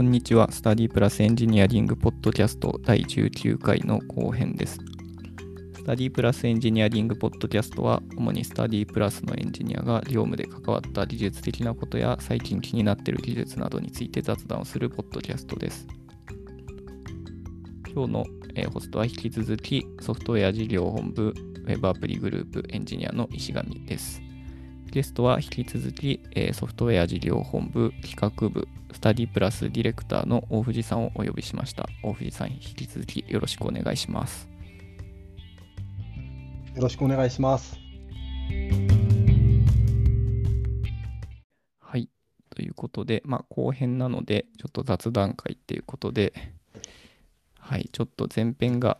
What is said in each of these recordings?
こんにちは。スタディプラスエンジニアリングポッドキャスト第19回の後編です。スタディプラスエンジニアリングポッドキャストは、主にスタディプラスのエンジニアが業務で関わった技術的なことや最近気になっている技術などについて雑談をするポッドキャストです。今日の、えホストは引き続きソフトウェア事業本部ウェブアプリグループエンジニアの石上です。ゲストは引き続き、えーソフトウェア事業本部企画部スタディプラスディレクターの大藤さんをお呼びしました。大藤さん、引き続きよろしくお願いします。よろしくお願いします。はい。ということで、まあ、後編なので、ちょっと雑談会っていうことで、はい、ちょっと前編が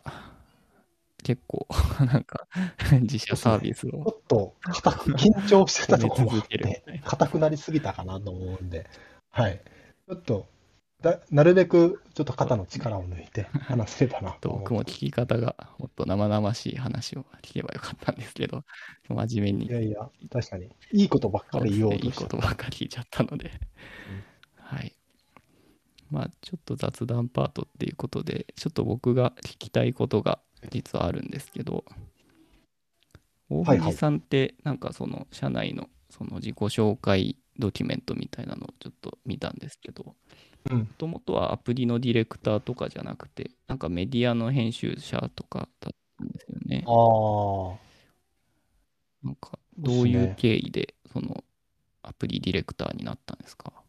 結構、なんか、自社サービスちょをっと硬く緊張してたと ころて硬くなりすぎたかなと思うんで、はい。ちょっとだ、なるべくちょっと肩の力を抜いて話せればなと思僕も聞き方がもっと生々しい話を聞けばよかったんですけど、真面目にいやいや、確かに。いいことばっかり言おうそうですねいい。ことばっかり聞いちゃったので、はい。まあ、ちょっと雑談パートっていうことで、ちょっと僕が聞きたいことが実はあるんですけど、大藤さんって、なんかその、社内のその自己紹介ドキュメントみたいなのをちょっと見たんですけど、うん。もともとはアプリのディレクターとかじゃなくて、なんかメディアの編集者とかだったんですよね。ああ、なんか、どういう経緯で、その、アプリディレクターになったんですか？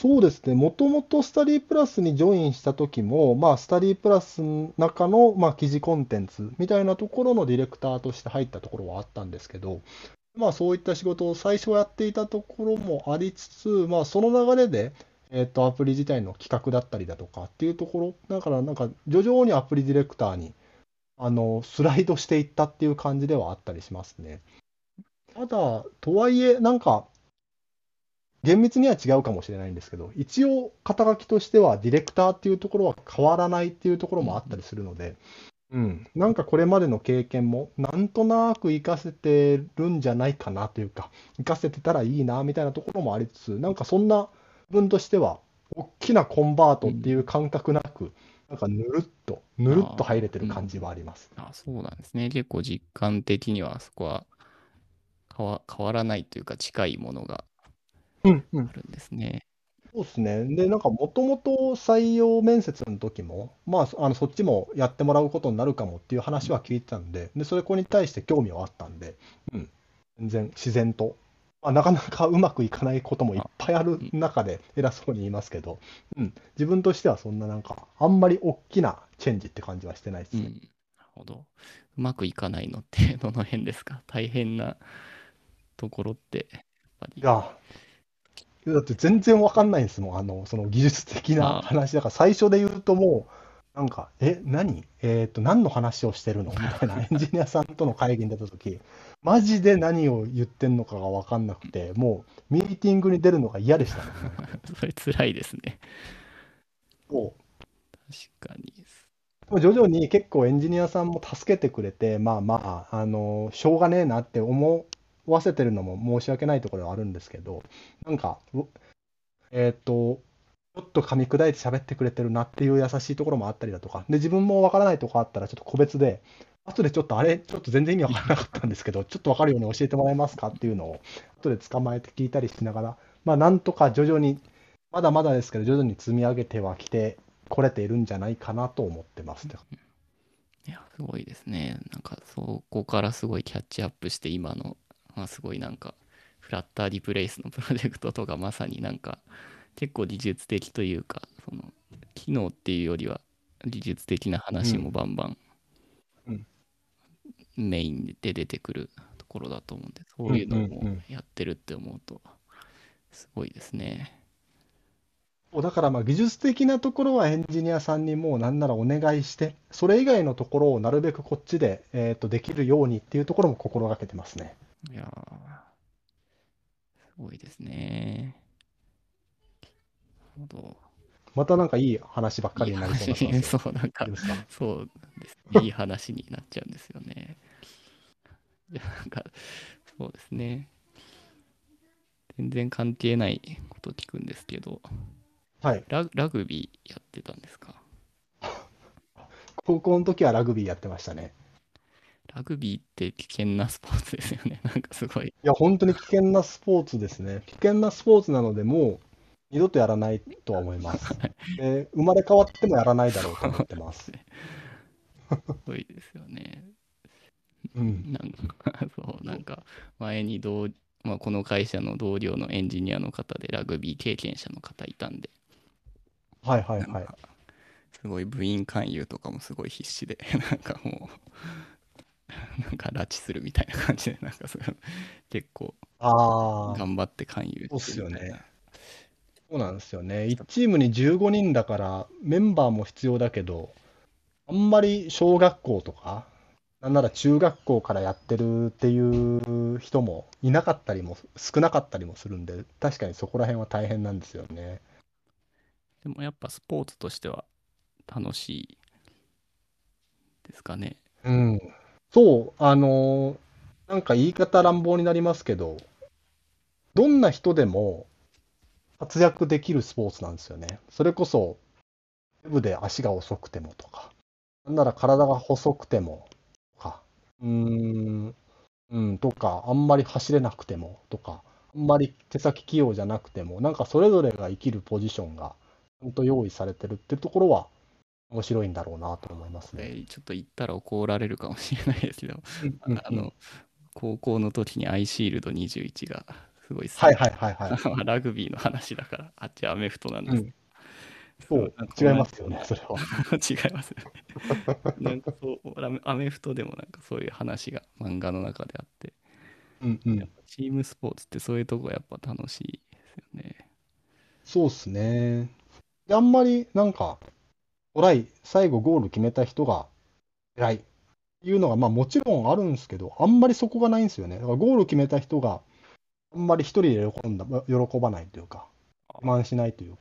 そうですね。もともとスタディプラスにジョインした時も、まあ、スタディプラスの中の、まあ、記事コンテンツみたいなところのディレクターとして入ったところはあったんですけど、まあ、そういった仕事を最初やっていたところもありつつ、まあ、その流れで、えっと、アプリ自体の企画だったりだとかっていうところ、だからなんか徐々にアプリディレクターにあのスライドしていったっていう感じではあったりしますね。ただ、とはいえ、なんか、厳密には違うかもしれないんですけど、一応、肩書きとしてはディレクターっていうところは変わらないっていうところもあったりするので、うん、なんかこれまでの経験も、なんとなく活かせてるんじゃないかなというか、活かせてたらいいなみたいなところもありつつ、なんかそんな分としては、大きなコンバートっていう感覚なく、なんかぬるっと、ぬるっと入れてる感じはあります。あ、そうなんですね。結構実感的にはそこは変わ変わらないというか近いものがうんうんあるんですね。そうですね。で、なんかもともと採用面接の時も、まあ、あのそっちもやってもらうことになるかもっていう話は聞いてたんで、で、それこに対して興味はあったんで、うん、全然自然と、まあ、なかなかうまくいかないこともいっぱいある中で偉そうに言いますけど、うん、自分としてはそんななんか、あんまり大きなチェンジって感じはしてないですね。うん。なるほど。うまくいかないのってどの辺ですか？大変なところって、やっぱり。いや、だって全然わかんないんですもん、あの、その技術的なあ話だから、最初で言うともう、なんか、え、何？えっと、何の話をしてるの？みたいな。エンジニアさんとの会議に出たとき、マジで何を言ってんのかがわかんなくて、もう、ミーティングに出るのが嫌でしたね。それ辛いですね。も確かに。う、徐々に結構エンジニアさんも助けてくれて、まあまあ、あの、しょうがねえなって思わせてるのも申し訳ないところはあるんですけど、なんか、えっと、ちょっと噛み砕いて喋ってくれてるなっていう優しいところもあったりだとか、で、自分もわからないとこあったらちょっと個別で、後でちょっとあれ、ちょっと全然意味わからなかったんですけど、ちょっとわかるように教えてもらえますかっていうのを、後で捕まえて聞いたりしながら、まあ、なんとか徐々に、まだまだですけど、徐々に積み上げてはきて、これているんじゃないかなと思ってます。いや、すごいですね。なんか、そこからすごいキャッチアップして、今の、まあ、すごいなんか、フラッターリプレイスのプロジェクトとか、まさになんか、結構技術的というか、その、機能っていうよりは、技術的な話もバンバンうんメインで出てくるところだと思うんで、そういうのもやってるって思うと、すごいですね。だからまあ技術的なところはエンジニアさんにもうなんならお願いして、それ以外のところをなるべくこっちで、えー、とできるようにっていうところも心がけてますね。いやー、すごいですね。なるほど。またなんかいい話ばっかりになりそうな そう、なんかそうですね。いい話になっちゃうんですよね。いや、なんか、そうですね。全然関係ないこと聞くんですけど、はい。ララグビーやってたんですか？高校の時はラグビーやってましたね。ラグビーって危険なスポーツですよね。なんかすごい。いや、本当に危険なスポーツですね。危険なスポーツなので、もう二度とやらないとは思います。で生まれ変わってもやらないだろうと思ってます。すごいですよね。うん。なんか、そう、なんか、前に同、まあ、この会社の同僚のエンジニアの方でラグビー経験者の方いたんで、はいはいはい。すごい部員勧誘とかもすごい必死で、なんかもう、なんか拉致するみたいな感じで、なんかそれ結構頑張って勧誘そうっす。そうなんですよね。1チームに15人だから、メンバーも必要だけど、あんまり小学校とか、なんなら中学校からやってるっていう人もいなかったりも、少なかったりもするんで、確かにそこら辺は大変なんですよね。でもやっぱスポーツとしては楽しいですかね。うん。そう、あのーなんか言い方乱暴になりますけど、どんな人でも活躍できるスポーツなんですよね。それこそ、ウェブで足が遅くてもとか、なんなら体が細くてもとか、うーん、うん、とか、あんまり走れなくてもとか、あんまり手先器用じゃなくても、なんかそれぞれが生きるポジションがちゃんと用意されてるっていうところは面白いんだろうなと思いますこね。れちょっと言ったら怒られるかもしれないですけど、あの、高校の時にアイシールド21がすごいはいはいはいはい。ラグビーの話だから、あっちはアメフトなんです。うん、そう違いますよね、それは。違いますよね。なんかそうアメ、フトでもなんかそういう話が漫画の中であって、うんうん。チームスポーツってそういうとこがやっぱ楽しいですよね。そうっすね。であんまりなんか、トライ、最後ゴール決めた人が偉い。っていうのが、まあもちろんあるんですけど、あんまりそこがないんですよね。だからゴール決めた人があんまり一人で喜んだ、喜ばないというか、自慢しないというか、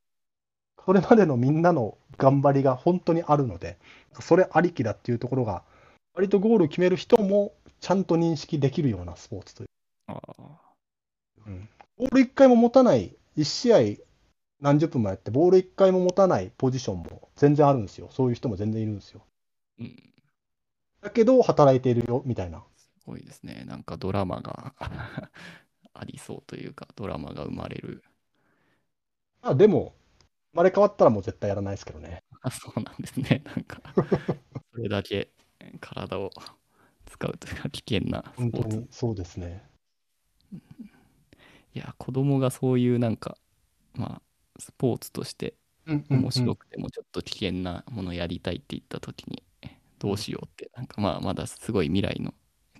それまでのみんなの頑張りが本当にあるので、それありきだっていうところが、割とゴール決める人もちゃんと認識できるようなスポーツという。うん。ボール1回も持たない、1試合何十分もやって、ボール1回も持たないポジションも全然あるんですよ。そういう人も全然いるんですよ。うん。だけど、働いているよ、みたいな。すごいですね。なんかドラマが ありそうというか、ドラマが生まれる。まあ、でも、生まれ変わったらもう絶対やらないですけどね。あ、そうなんですね。なんか、それだけ体を使うというか危険なス本当ポーツ。にそうですね。いや、子供がそういうなんか、まあ、スポーツとして面白くてもちょっと危険なものやりたいって言った時に、どうしようって、なんかまあ、まだすごい未来の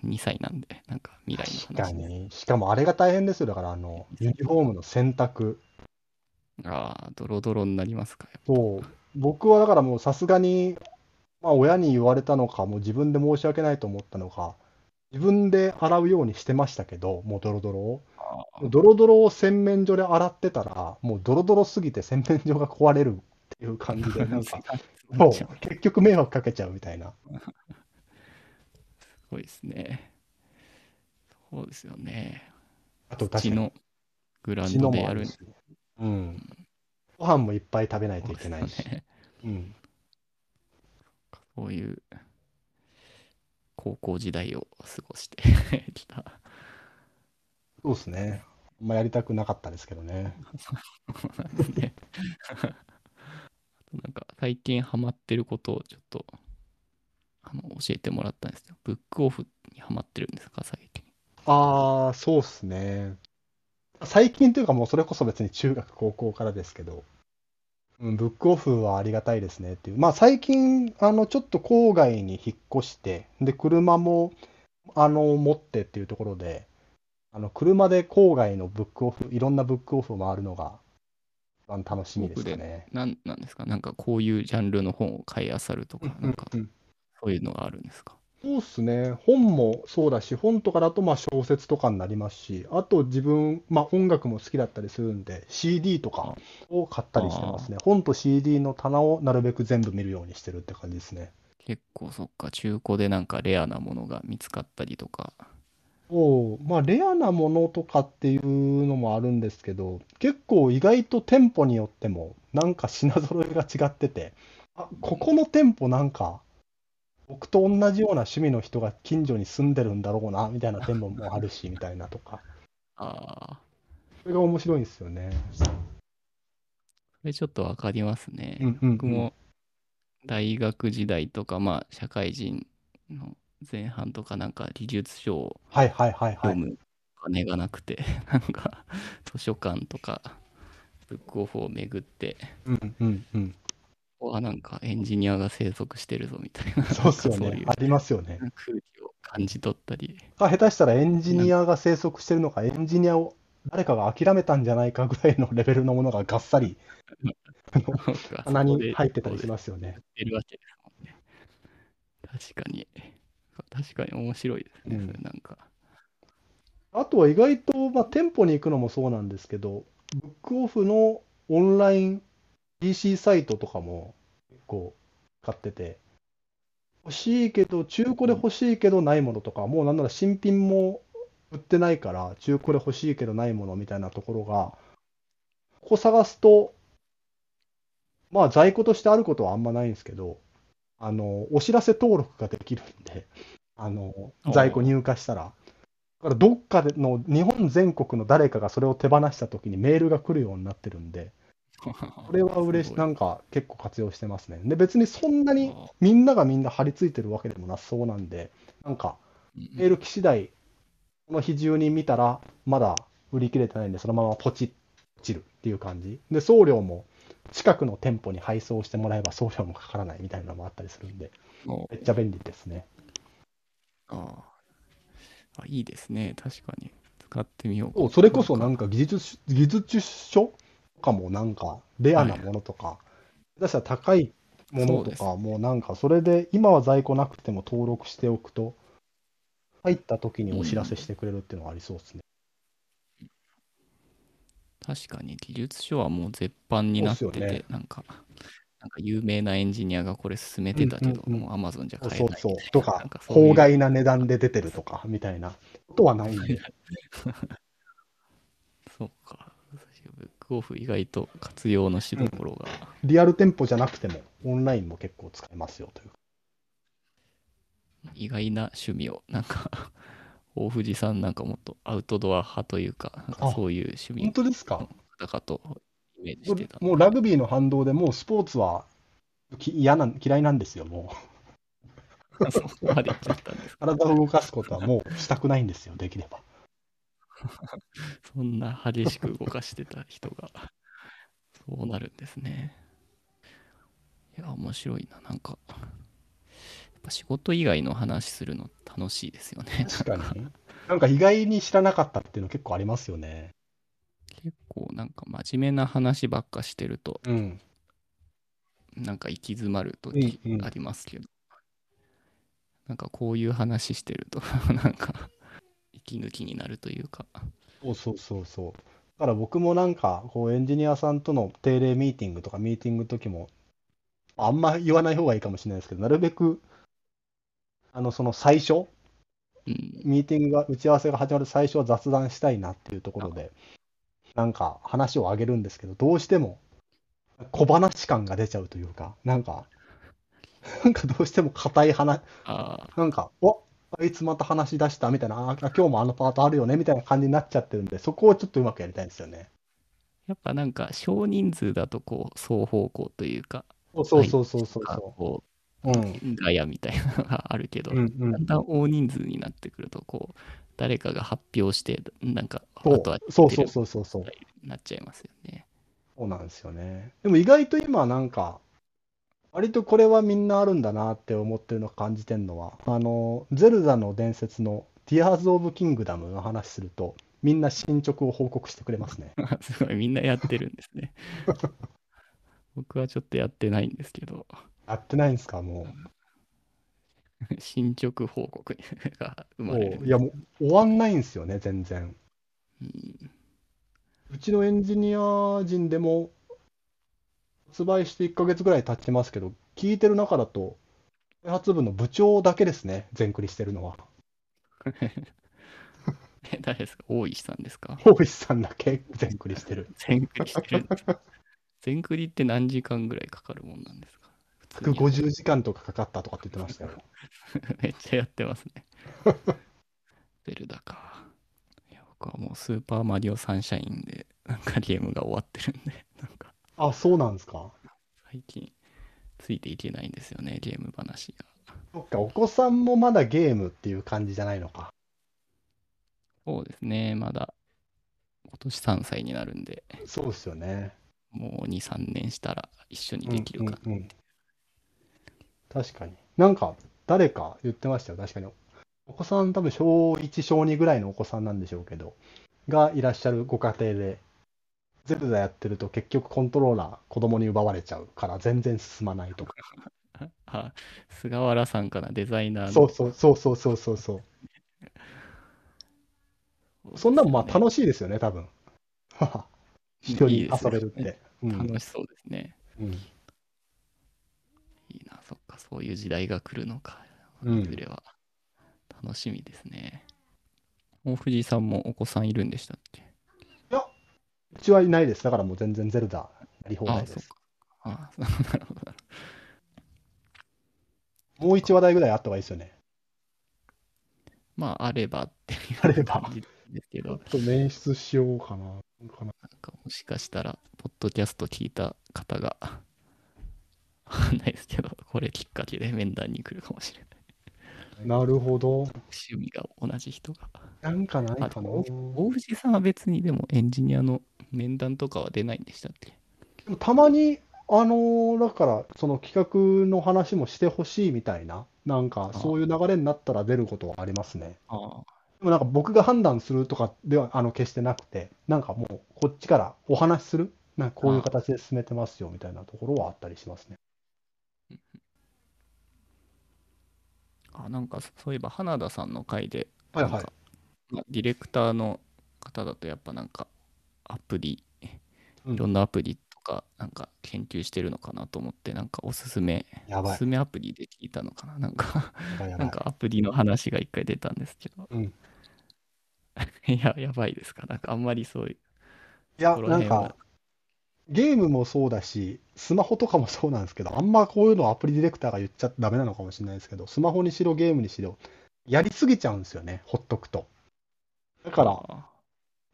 2歳なんで、なんか未来確の話です。かに。しかもあれが大変ですよ。だから、あの、ユニフォームの選択。ああ、ドロドロになりますか。そう。僕はだからもうさすがに、まあ親に言われたのか、もう自分で申し訳ないと思ったのか、自分で洗うようにしてましたけど、もうドロドロを。ドロドロを洗面所で洗ってたら、もうドロドロすぎて洗面所が壊れるっていう感じで、なんか、そう、結局迷惑かけちゃうみたいな。すごいですね。そうですよね。あと確かに、土のグラウンドでやるんもあるし。うん。ご飯もいっぱい食べないといけないし。ね。うん。そういう高校時代を過ごしてきた。そうですね。あんまやりたくなかったですけどね。なんか最近ハマってることをちょっとあの教えてもらったんですよ。ブックオフにハマってるんですか、最近。ああ、そうっすね。最近というかもうそれこそ別に中学、高校からですけど、うん、ブックオフはありがたいですねっていう。まあ最近、あの、ちょっと郊外に引っ越して、で、車も、あの、持ってっていうところで、あの、車で郊外のブックオフ、いろんなブックオフを回るのが、一番楽しみですかね。なんなんですか？なんかこういうジャンルの本を買い漁るとか、なんかそういうのがあるんですか？そうっすね。本もそうだし、本とかだとまあ小説とかになりますし、あと自分、まあ音楽も好きだったりするんで、CD とかを買ったりしてますね。本と CD の棚をなるべく全部見るようにしてるって感じですね。結構そっか、中古でなんかレアなものが見つかったりとか、おまあ、レアなものとかっていうのもあるんですけど、結構意外と店舗によっても、なんか品揃えが違ってて、あ、ここの店舗なんか、僕と同じような趣味の人が近所に住んでるんだろうな、みたいな店舗もあるし、みたいなとか。ああ、それが面白いんですよね。それちょっとわかりますね。うんうんうん僕も大学時代とか、まあ、社会人の前半とかなんか技術書をはいはいはいはい。読むお金がなくて、なんか図書館とかブックオフを巡って、うんうんうん。ここはなんかエンジニアが生息してるぞみたいな、そうっすよなんかそうい。うねありますよね。空気を感じ取ったり、か下手したらエンジニアが生息してるのか、エンジニアを誰かが諦めたんじゃないかぐらいのレベルのものががっさりあの なんか穴にそこで入ってたりしますよね。てるわけですもんね。確かに、確かに面白いですね、うんそれなんか。あとは意外と、まあ、店舗に行くのもそうなんですけど、ブックオフのオンライン PC サイトとかも結構買ってて、欲しいけど、中古で欲しいけどないものとか、もうなんなら新品も売ってないから、中古で欲しいけどないものみたいなところが、ここ探すと、まあ在庫としてあることはあんまないんですけど、あの、お知らせ登録ができるんで、あの、在庫入荷したら。だからどっかでの日本全国の誰かがそれを手放したときにメールが来るようになってるんで、これは嬉しい、なんか結構活用してますね。で、別にそんなにみんながみんな張り付いてるわけでもなさそうなんで、なんかうんメール来次第、この日中に見たら、まだ売り切れてないんで、そのままポチッ、落ちるっていう感じ。で、送料も近くの店舗に配送してもらえば送料もかからないみたいなのもあったりするんで、おめっちゃ便利ですね。ああいいですね、確かに。使ってみようか。それこそなんか技術技術書とかもなんかレアなものとか、下手したら高いものとかもうなんかそれで今は在庫なくても登録しておくと入った時にお知らせしてくれるっていうのがありそうですね。確かに。技術書はもう絶版になってて、そうっすよね。なんか、なんか有名なエンジニアがこれ進めてたけど、うんうんうんもう Amazon じゃそう買えないそうそう。とかなんか法外な値段で出てるとかみたいなことはないんで。そうか。ブックオフ意外と活用のしどころが、リアル店舗じゃなくてもオンラインも結構使えますよという。意外な趣味を、なんか、大藤さんなんかもっとアウトドア派というか、かあそういう趣味本当ですか？だかと。もうラグビーの反動でもうスポーツはき嫌な嫌いなんですよ、もう。そこまで行っちゃったんですか。体を動かすことはもうしたくないんですよ、できれば。そんな激しく動かしてた人が、そうなるんですね。いや、面白いな。なんか、やっぱ仕事以外の話するの楽しいですよね。確かに。なんか意外に知らなかったっていうの結構ありますよね。結構なんか真面目な話ばっかしてると、うん。なんか行き詰まる時うんうんありますけど、なんかこういう話してると、なんか息抜きになるというか、そうそうそうそう。だから僕もなんか、こうエンジニアさんとの定例ミーティングとかミーティングの時も、あんま言わない方がいいかもしれないですけど、なるべく、あの、その最初、うん、ミーティングが、打ち合わせが始まる最初は雑談したいなっていうところで、なんか話を上げるんですけど、どうしても小話感が出ちゃうというか、なんか、なんかどうしても硬い話、あなんか、おあいつまた話し出したみたいな、あ今日もあのパートあるよねみたいな感じになっちゃってるんで、そこをちょっとうまくやりたいんですよね。やっぱなんか少人数だとこう双方向というか、そうそうそうそうそうう。うん。うガヤみたいなのがあるけど、うんうんだんだん大人数になってくるとこう誰かが発表してなんかあそうとはそうそうそうそうそう。なっちゃいますよね。そうなんですよね。でも意外と今なんか、割とこれはみんなあるんだなって思ってるのを感じてるのは、あの、ゼルダの伝説の Tears of Kingdom の話すると、みんな進捗を報告してくれますね。すごいみんなやってるんですね。僕はちょっとやってないんですけど、やってないんですか、も 進捗報告が生う。まれるいや、もう終わんないんですよね、全然。うんうちのエンジニア陣でも、発売して1ヶ月ぐらい経ってますけど、聞いてる中だと、開発部の部長だけですね、全クリしてるのは。え、誰ですか？大石さんですか？大石さんだけ全クリしてる。全クリしてる全クリって何時間ぐらいかかるもんなんですか？150時間とかかかったとかって言ってましたよ。めっちゃやってますね。ゼルダか。いや、僕はもうスーパーマリオサンシャインで、なんかゲームが終わってるんで、なんかあ、そうなんですか。最近ついていけないんですよね、ゲーム話が。そっか、お子さんもまだゲームっていう感じじゃないのか。そうですね、まだ今年3歳になるんで、そうですよね。もう2、3年したら一緒にできるかうんうんうん確かに。なんか、誰か言ってましたよ。確かに。お子さん多分小1、小2ぐらいのお子さんなんでしょうけど、がいらっしゃるご家庭で、ゼルダやってると結局コントローラー子供に奪われちゃうから全然進まないとか。あ、菅原さんかな、デザイナーの。そうそうそうそうそうそうそう。そんなんまあ楽しいですよね、多分。一人遊べるって。うん楽しそうですね。うんそういう時代が来るのか。うんいずれは。楽しみですね。大藤さんもお子さんいるんでしたっけ？うちはいないです。だからもう全然ゼルダやり放題あ、です。そっか。あ、なるほど。なるほどもう一話題ぐらいあった方がいいですよね。まあ、あればっていうあれば感じですけど、ちょっと捻出しようかな。かなかもしかしたら、ポッドキャスト聞いた方が、わかんないですけど、これきっかけで面談に来るかもしれない。なるほど。趣味が同じ人が。なんかないかな。あ大大藤さんは別にでもエンジニアの面談とかは出ないんでしたっけ？たまに、あのーだから、その企画の話もしてほしいみたいな、なんかそういう流れになったら出ることはありますね。ああ、でもなんか僕が判断するとかではあの決してなくて、なんかもうこっちからお話しする、なんかこういう形で進めてますよみたいなところはあったりしますね。あ、なんかそういえば花田さんの回で、はいはい。なんかまあディレクターの方だとやっぱなんかアプリ、うん。いろんなアプリとかなんか研究してるのかなと思って、なんかおすすめ、やばい。おすすめアプリで聞いたのかななんか、やばいやばないんかアプリの話が一回出たんですけど、うん。いや、やばいですか？なんかあんまりそういう、いや、この辺なんかは、ゲームもそうだし、スマホとかもそうなんですけど、あんまこういうのアプリディレクターが言っちゃダメなのかもしれないですけど、スマホにしろゲームにしろ、やりすぎちゃうんですよね、ほっとくと。だから、あ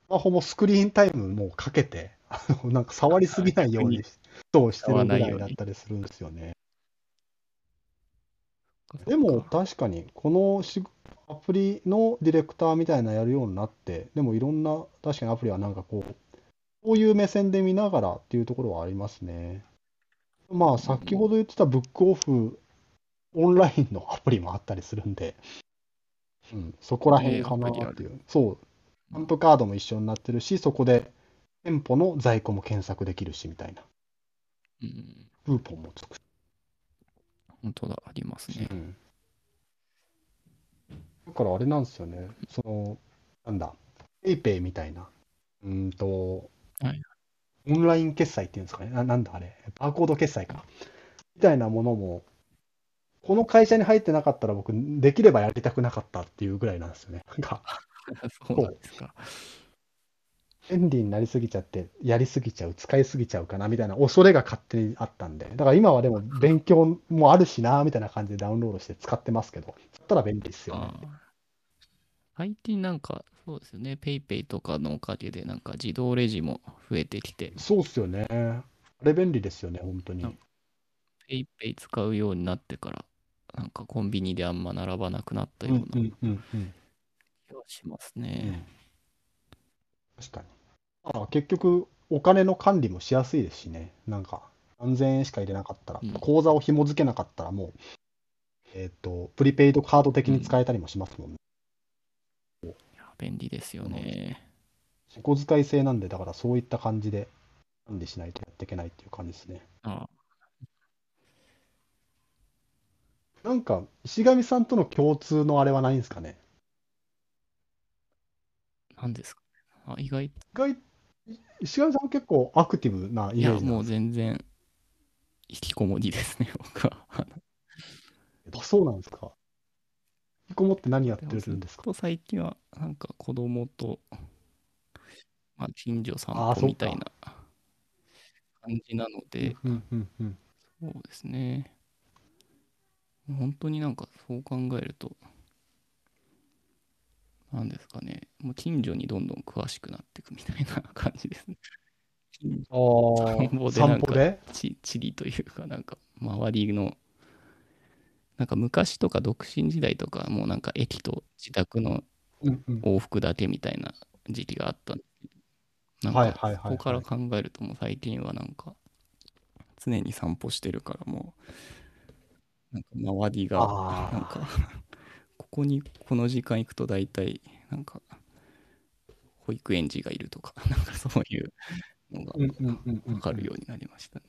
スマホもスクリーンタイムもかけて、あのなんか触りすぎないようにそうしてるぐらいだったりするんですよね。ーでも確かに、このしアプリのディレクターみたいなのやるようになって、でもいろんな、確かにアプリはなんかこう、こういう目線で見ながらっていうところはありますね。まあ、先ほど言ってたブックオフオンラインのアプリもあったりするんで、うん、そこら辺かなっていう。そう、スタンプカードも一緒になってるし、そこで店舗の在庫も検索できるしみたいな。うん、クーポンもつくし。本当だ、ありますね。うんだからあれなんですよね、その、なんだ、ペイペイみたいな、うーんと、はい。オンライン決済っていうんですかね、ななんだあれ、バーコード決済か、みたいなものも、この会社に入ってなかったら僕、できればやりたくなかったっていうぐらいなんですよね。なんか、そうなんですか。便利になりすぎちゃって、やりすぎちゃう、使いすぎちゃうかなみたいな恐れが勝手にあったんで、だから今はでも勉強もあるしなみたいな感じでダウンロードして使ってますけど、そったら便利ですよね。ああ最近なんか、そうですよね、ペイペイとかのおかげで、なんか自動レジも増えてきて、そうっすよね。あれ便利ですよね、本当にうん。ペイペイ使うようになってから、なんかコンビニであんま並ばなくなったような気うんうんうんがしますうんね。確かに。あ結局、お金の管理もしやすいですしね。なんか、何千円しか入れなかったら、うん口座を紐付けなかったらもう、えっと、プリペイドカード的に使えたりもしますもんね。いや便利ですよね。お小遣い制なんで、だからそういった感じで管理しないとやっていけないっていう感じですね。あなんか、石上さんとの共通のあれはないんですかね？なんですか？あ意外、意外、石上さんは結構アクティブなイいや、もうメージなんです全然、引きこもりですね、僕は。そうなんですか？きこもって何やってるんですか？と最近は、なんか子供と、まあ、近所散歩みたいな感じなので。そうですね。本当になんかそう考えると、なんですかね、もう近所にどんどん詳しくなっていくみたいな感じですね。散歩でなんか散歩で？地地理というか、なんか周りの、なんか昔とか独身時代とか、もうなんか駅と自宅の。往復だけみたいな時期があったんでなんはいかはいはいはいそこから考えるともう最近はなんか常に散歩してるからもうなんか周りがなんかここにこの時間行くと大体なんか保育園児がいるとか なんかそういうのが分かるようになりましたね。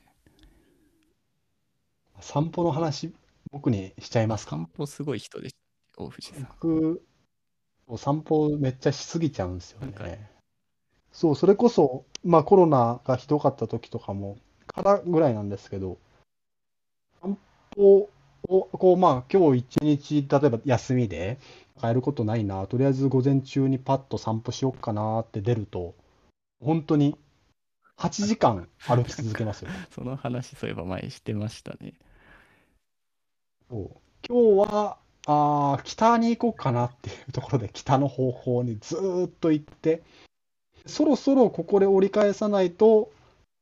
散歩の話、僕にしちゃいますか？散歩すごい人で大藤さん。僕、お散歩めっちゃしすぎちゃうんですよなんかね。そう、それこそ、まあコロナがひどかった時とかも、からぐらいなんですけど、散歩を、こう、まあ今日一日、例えば休みで、やることないな、とりあえず午前中にパッと散歩しよっかなって出ると、本当に8時間歩き続けますよ。その話そういえば前してましたね。そう。今日はあ北に行こうかなっていうところで北の方向にずっと行ってそろそろここで折り返さないと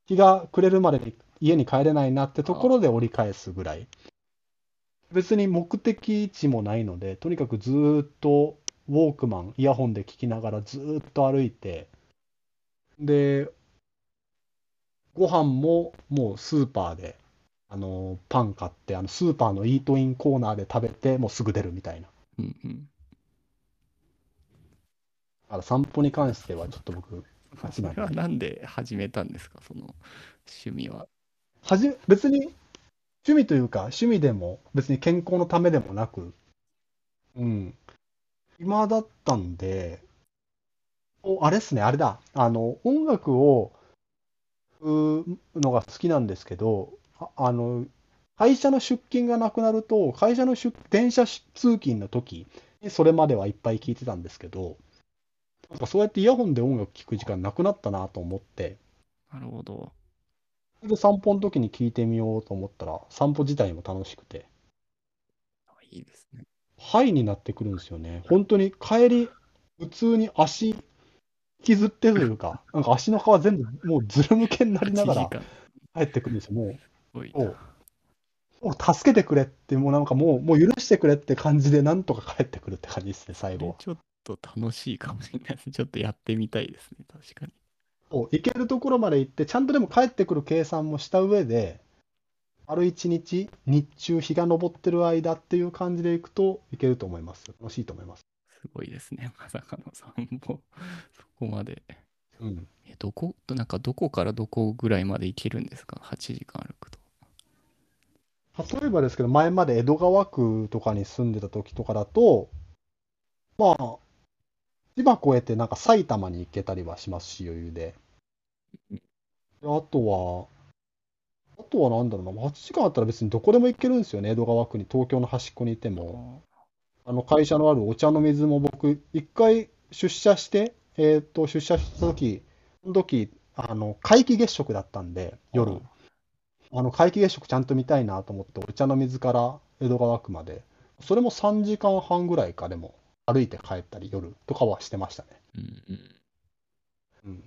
日が暮れるまで家に帰れないなってところで折り返すぐらい。別に目的地もないのでとにかくずっとウォークマンイヤホンで聞きながらずっと歩いてでご飯ももうスーパーであのパン買ってあのスーパーのイートインコーナーで食べてもうすぐ出るみたいな。うんうん。だから散歩に関してはちょっと僕、それはなんで始めたんですか？その趣味は。はじ別に趣味というか趣味でも別に健康のためでもなく、うん、暇だったんで、おあれっすね、あれだ、あの音楽をうのが好きなんですけど、ああの会社の出勤がなくなると、会社の出電車通勤の時にそれまではいっぱい聞いてたんですけど、なんかそうやってイヤホンで音楽聴く時間なくなったなと思って、なるほど。それで散歩の時に聞いてみようと思ったら、散歩自体も楽しくて、あいいですね。ハイになってくるんですよね。本当に帰り、普通に足引きずってというか、なんか足の皮全部もうずるむけになりなが8ら。帰ってくるんですよ。もう、すごいもう、もう助けてくれって、もうなんかもう、もう許してくれって感じで、なんとか帰ってくるって感じですね、最後ちょっと楽しいかもしれないです。ちょっとやってみたいですね。確かに。そう行けるところまで行って、ちゃんとでも帰ってくる計算もした上で、丸一日、日中、日が昇ってる間っていう感じで行くといけると思います。楽しいと思います。すごいですね。まさかの散歩。そこまで。うん。え、どこ、なんかどこからどこぐらいまで行けるんですか ?8 時間歩くと。例えばですけど、前まで江戸川区とかに住んでた時とかだと、まあ、千葉越えてなんか埼玉に行けたりはしますし、余裕で。であとは、あとはなんだろうな、8時間あったら別にどこでも行けるんですよね、江戸川区に、東京の端っこにいても。あの会社のあるお茶の水も僕、一回出社して、えっと、出社した時、その時、あの、皆既月食だったんで、夜。あの、皆既月食ちゃんと見たいなと思って、お茶の水から江戸川区まで、それも3時間半ぐらいかでも、歩いて帰ったり夜とかはしてましたね。うんうん。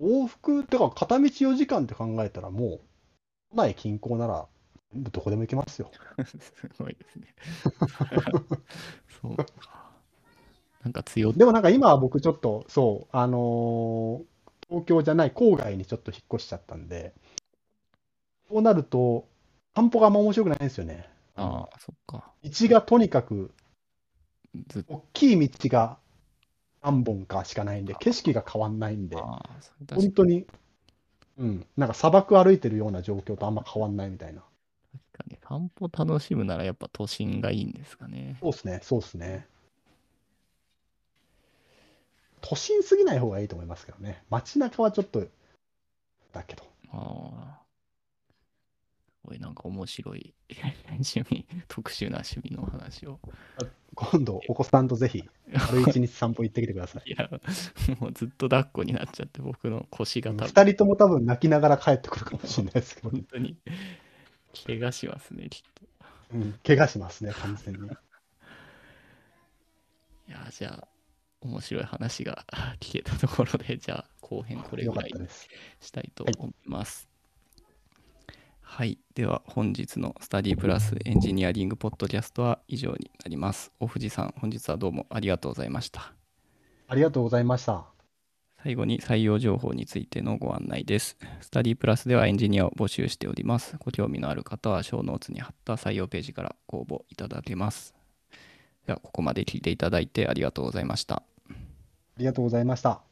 往復、てか片道4時間って考えたらもう、都内近郊なら、どこでも行けますよ。すごいですね。そうか。なんか強でもなんか今は僕ちょっと、そう、あのー東京じゃない郊外にちょっと引っ越しちゃったんで、そうなると、散歩があんま面白くないんですよね。ああ、そっか。道がとにかく、ずっと。大きい道が何本かしかないんで、景色が変わんないんで、ああ、それ確か本当に、うん、なんか砂漠歩いてるような状況とあんま変わんないみたいな。確かに。散歩楽しむならやっぱ都心がいいんですかね。そうですね、そうですね。都心すぎない方がいいと思いますけどね。街中はちょっと、だけど。ああ。すごいなんか面白い 趣味、特殊な趣味の話を。今度、お子さんとぜひ、丸一日散歩行ってきてください。いや、もうずっと抱っこになっちゃって、僕の腰が多分、二人とも多分泣きながら帰ってくるかもしれないですけど、本当に、怪我しますね、きっと。うん、怪我しますね、完全に。いや、じゃあ、面白い話が聞けたところで、じゃあ、後編これよぐらったです。したいと思います。はい、では本日のスタディプラスエンジニアリングポッドキャストは以上になります。お藤さん、本日はどうもありがとうございました。ありがとうございました。最後に採用情報についてのご案内です。スタディプラスではエンジニアを募集しております。ご興味のある方は、ショーノーツに貼った採用ページからご応募いただけます。では、ここまで聞いていただいてありがとうございました。ありがとうございました。